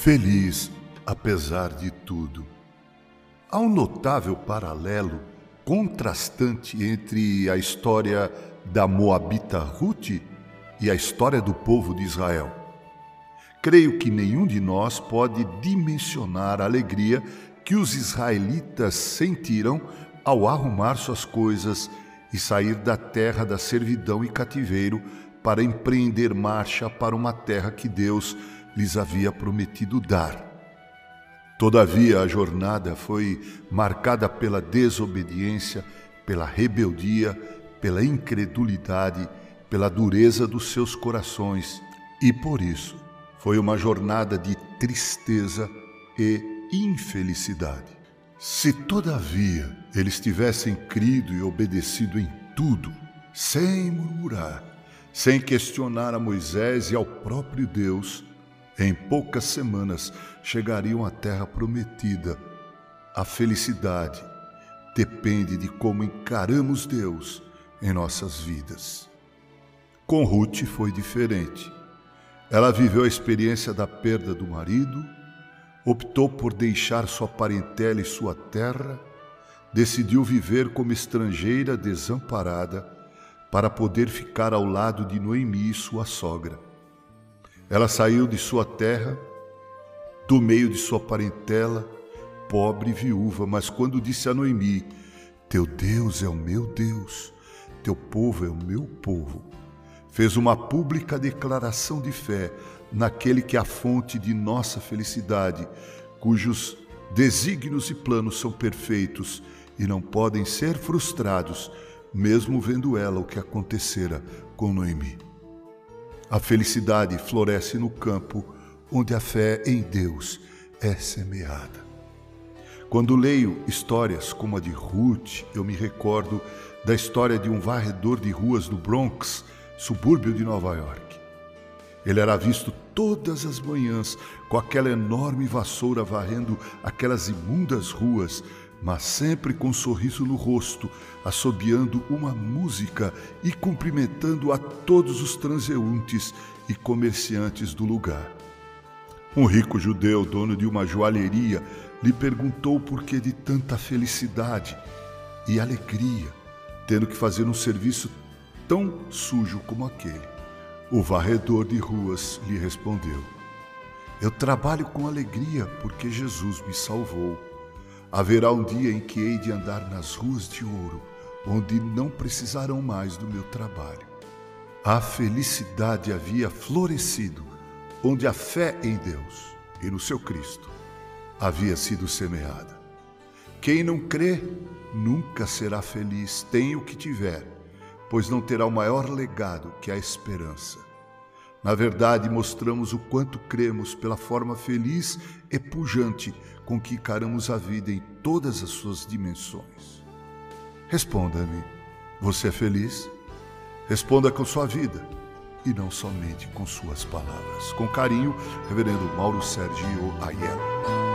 feliz apesar de tudo. Há um notável paralelo contrastante entre a história da Moabita Ruth e a história do povo de Israel. Creio que nenhum de nós pode dimensionar a alegria que os israelitas sentiram ao arrumar suas coisas e sair da terra da servidão e cativeiro para empreender marcha para uma terra que Deus lhes havia prometido dar. Todavia, a jornada foi marcada pela desobediência, pela rebeldia, pela incredulidade, pela dureza dos seus corações, e por isso foi uma jornada de tristeza e infelicidade. Se, todavia, eles tivessem crido e obedecido em tudo, sem murmurar, sem questionar a Moisés e ao próprio Deus, em poucas semanas chegariam à terra prometida. A felicidade depende de como encaramos Deus em nossas vidas. Com Ruth foi diferente. Ela viveu a experiência da perda do marido, optou por deixar sua parentela e sua terra, decidiu viver como estrangeira desamparada para poder ficar ao lado de Noemi, sua sogra. Ela saiu de sua terra, do meio de sua parentela, pobre viúva, mas quando disse a Noemi: Teu Deus é o meu Deus, teu povo é o meu povo, fez uma pública declaração de fé naquele que é a fonte de nossa felicidade, cujos desígnios e planos são perfeitos e não podem ser frustrados, mesmo vendo ela o que acontecera com Noemi. A felicidade floresce no campo onde a fé em Deus é semeada. Quando leio histórias como a de Ruth, eu me recordo da história de um varredor de ruas no Bronx, subúrbio de Nova York. Ele era visto todas as manhãs com aquela enorme vassoura varrendo aquelas imundas ruas, mas sempre com um sorriso no rosto, assobiando uma música e cumprimentando a todos os transeuntes e comerciantes do lugar. Um rico judeu, dono de uma joalheria, lhe perguntou por que de tanta felicidade e alegria, tendo que fazer um serviço tão sujo como aquele. O varredor de ruas lhe respondeu: Eu trabalho com alegria porque Jesus me salvou. Haverá um dia em que hei de andar nas ruas de ouro, onde não precisarão mais do meu trabalho. A felicidade havia florescido, onde a fé em Deus e no seu Cristo havia sido semeada. Quem não crê nunca será feliz, tem o que tiver, pois não terá o maior legado que a esperança. Na verdade, mostramos o quanto cremos pela forma feliz e pujante com que encaramos a vida em todas as suas dimensões. Responda-me: você é feliz? Responda com sua vida e não somente com suas palavras. Com carinho, Reverendo Mauro Sergio Aiello.